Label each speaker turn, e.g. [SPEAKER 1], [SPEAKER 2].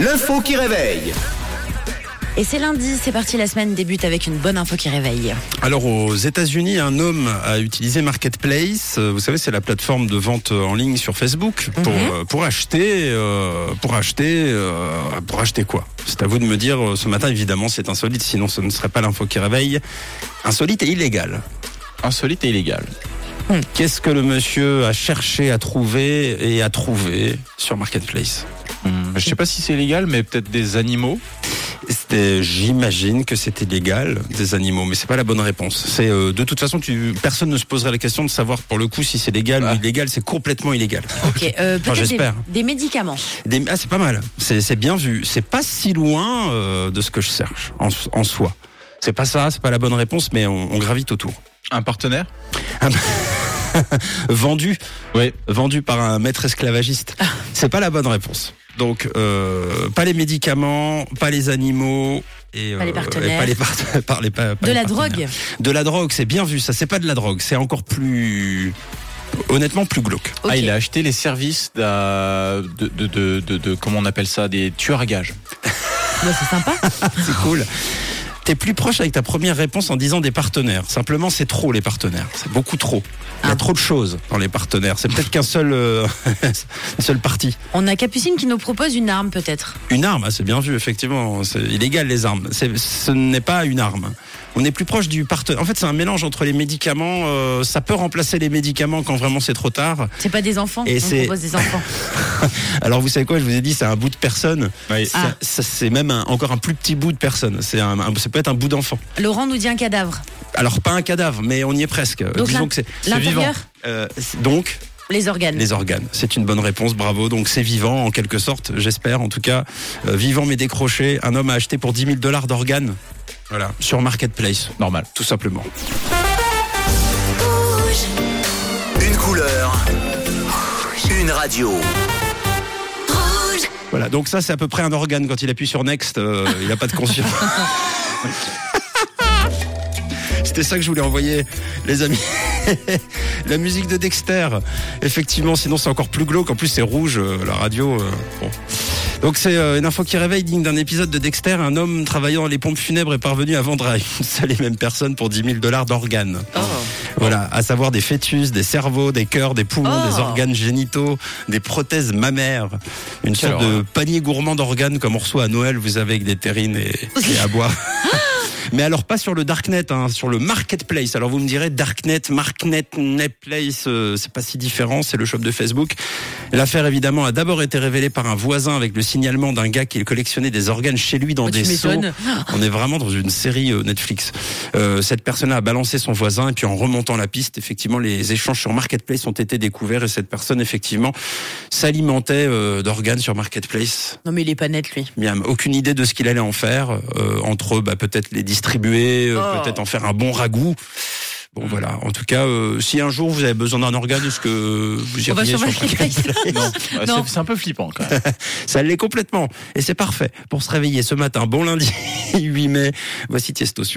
[SPEAKER 1] L'info qui réveille.
[SPEAKER 2] Et c'est lundi, c'est parti, la semaine débute avec une bonne info qui réveille.
[SPEAKER 3] Alors aux États-Unis, un homme a utilisé Marketplace. Euh, Vous savez, c'est la plateforme de vente en ligne sur Facebook pour
[SPEAKER 2] Mhm.
[SPEAKER 3] euh, pour acheter euh, pour acheter euh, pour acheter quoi? C'est à vous de me dire. euh, Ce matin, évidemment, c'est insolite. Sinon, ce ne serait pas l'info qui réveille. Insolite et illégal.
[SPEAKER 4] Insolite et illégal.
[SPEAKER 3] Qu'est-ce que le monsieur a cherché à trouver et a trouvé sur Marketplace?
[SPEAKER 4] Hum, je sais pas si c'est illégal, mais peut-être des animaux.
[SPEAKER 3] J'imagine que c'était légal des animaux, mais c'est pas la bonne réponse. C'est euh, de toute façon, tu, personne ne se poserait la question de savoir pour le coup si c'est légal
[SPEAKER 4] Ah.
[SPEAKER 3] ou illégal. C'est complètement illégal.
[SPEAKER 2] Ok, euh,
[SPEAKER 3] j'espère.
[SPEAKER 2] des médicaments.
[SPEAKER 3] Des- ah, c'est pas mal. C'est, c'est bien vu. C'est pas si loin euh, de ce que je cherche en, en soi. C'est pas ça, c'est pas la bonne réponse, mais on, on gravite autour.
[SPEAKER 4] Un partenaire?
[SPEAKER 3] Vendu,
[SPEAKER 4] Oui.
[SPEAKER 3] vendu par un maître esclavagiste. C'est pas la bonne réponse. Donc, euh, pas les médicaments, pas les animaux. Et,
[SPEAKER 2] Pas les partenaires.
[SPEAKER 3] et pas les part- par les- pas- pas
[SPEAKER 2] De
[SPEAKER 3] les
[SPEAKER 2] la drogue.
[SPEAKER 3] De la drogue, c'est bien vu. Ça, c'est pas de la drogue. C'est encore plus, honnêtement, plus glauque.
[SPEAKER 4] Ah, il a acheté les services de, de, de, de, de- comment on appelle ça, des tueurs à gages.
[SPEAKER 2] Ouais, c'est sympa.
[SPEAKER 3] C'est cool. T'es plus proche avec ta première réponse en disant des partenaires. Simplement, c'est trop les partenaires. C'est beaucoup trop. Il y a
[SPEAKER 2] Ah.
[SPEAKER 3] trop de choses dans les partenaires. C'est peut-être qu'un seul, euh, une seule partie.
[SPEAKER 2] On a Capucine qui nous propose une arme, peut-être.
[SPEAKER 3] Une arme, ah, c'est bien vu, effectivement. C'est illégal les armes. C'est- Ce n'est pas une arme. On est plus proche du partenaire. En fait, c'est un mélange entre les médicaments. euh, ça peut remplacer les médicaments quand vraiment c'est trop tard.
[SPEAKER 2] C'est pas des enfants.
[SPEAKER 3] Et
[SPEAKER 2] on
[SPEAKER 3] c'est-
[SPEAKER 2] propose des enfants.
[SPEAKER 3] Alors, vous savez quoi Je vous ai dit, c'est un bout de personne.
[SPEAKER 4] Oui.
[SPEAKER 3] Ça-
[SPEAKER 2] Ah.
[SPEAKER 3] ça- c'est même un- encore un plus petit bout de personne. C'est un, un- ça peut être un bout d'enfant.
[SPEAKER 2] Laurent nous dit un cadavre.
[SPEAKER 3] Alors pas un cadavre, mais on y est presque.
[SPEAKER 2] Donc
[SPEAKER 3] Disons que c'est
[SPEAKER 4] vivant.
[SPEAKER 2] L'intérieur,
[SPEAKER 3] euh, donc
[SPEAKER 2] les organes.
[SPEAKER 3] les organes. C'est une bonne réponse, bravo. Donc c'est vivant en quelque sorte, j'espère. En tout cas, euh, vivant mais décroché. Un homme a acheté pour 10 000 dollars d'organes. Voilà, sur Marketplace,
[SPEAKER 4] Normal.
[SPEAKER 3] tout simplement.
[SPEAKER 1] Une couleur. Une radio.
[SPEAKER 3] Voilà, donc ça c'est à peu près un organe quand il appuie sur Next, euh, il n'a pas de conscience. C'était ça que je voulais envoyer, les amis. la musique de Dexter, effectivement, sinon c'est encore plus glauque. En plus, c'est rouge, euh, la radio. euh, bon. Donc c'est euh, une info qui réveille digne d'un épisode de Dexter. Un homme travaillant dans les pompes funèbres est parvenu à vendre à une seule et même personne pour 10 000 dollars d'organes.
[SPEAKER 2] Oh.
[SPEAKER 3] Voilà, à savoir des fœtus, des cerveaux, des cœurs, des poumons,
[SPEAKER 2] Oh.
[SPEAKER 3] des organes génitaux, des prothèses mammaires, une sorte de panier gourmand d'organes comme on reçoit à Noël, vous avez avec des terrines et, et à boire. Mais alors pas sur le darknet, hein, sur le marketplace. Alors vous me direz darknet, marknet, netplace, euh, c'est pas si différent, c'est le shop de Facebook. L'affaire évidemment a d'abord été révélée par un voisin avec le signalement d'un gars qui collectionnait des organes chez lui dans
[SPEAKER 2] Oh,
[SPEAKER 3] des seaux. On est vraiment dans une série euh, Netflix. Euh, cette personne a balancé son voisin et puis en remontant la piste, effectivement, les échanges sur Marketplace ont été découverts et cette personne, effectivement, s'alimentait euh, d'organes sur Marketplace.
[SPEAKER 2] Non, mais il est pas net, lui.
[SPEAKER 3] A aucune idée de ce qu'il allait en faire. Euh, entre bah, peut-être les distribuer, euh,
[SPEAKER 2] Oh.
[SPEAKER 3] peut-être en faire un bon ragoût. Bon voilà. En tout cas, euh, si un jour vous avez besoin d'un organe, est-ce que vous iriez
[SPEAKER 2] sur.
[SPEAKER 4] Non, c'est un peu flippant quand même.
[SPEAKER 3] Ça l'est complètement. Et c'est parfait pour se réveiller ce matin. Bon lundi 8 mai. Voici Tiesto sur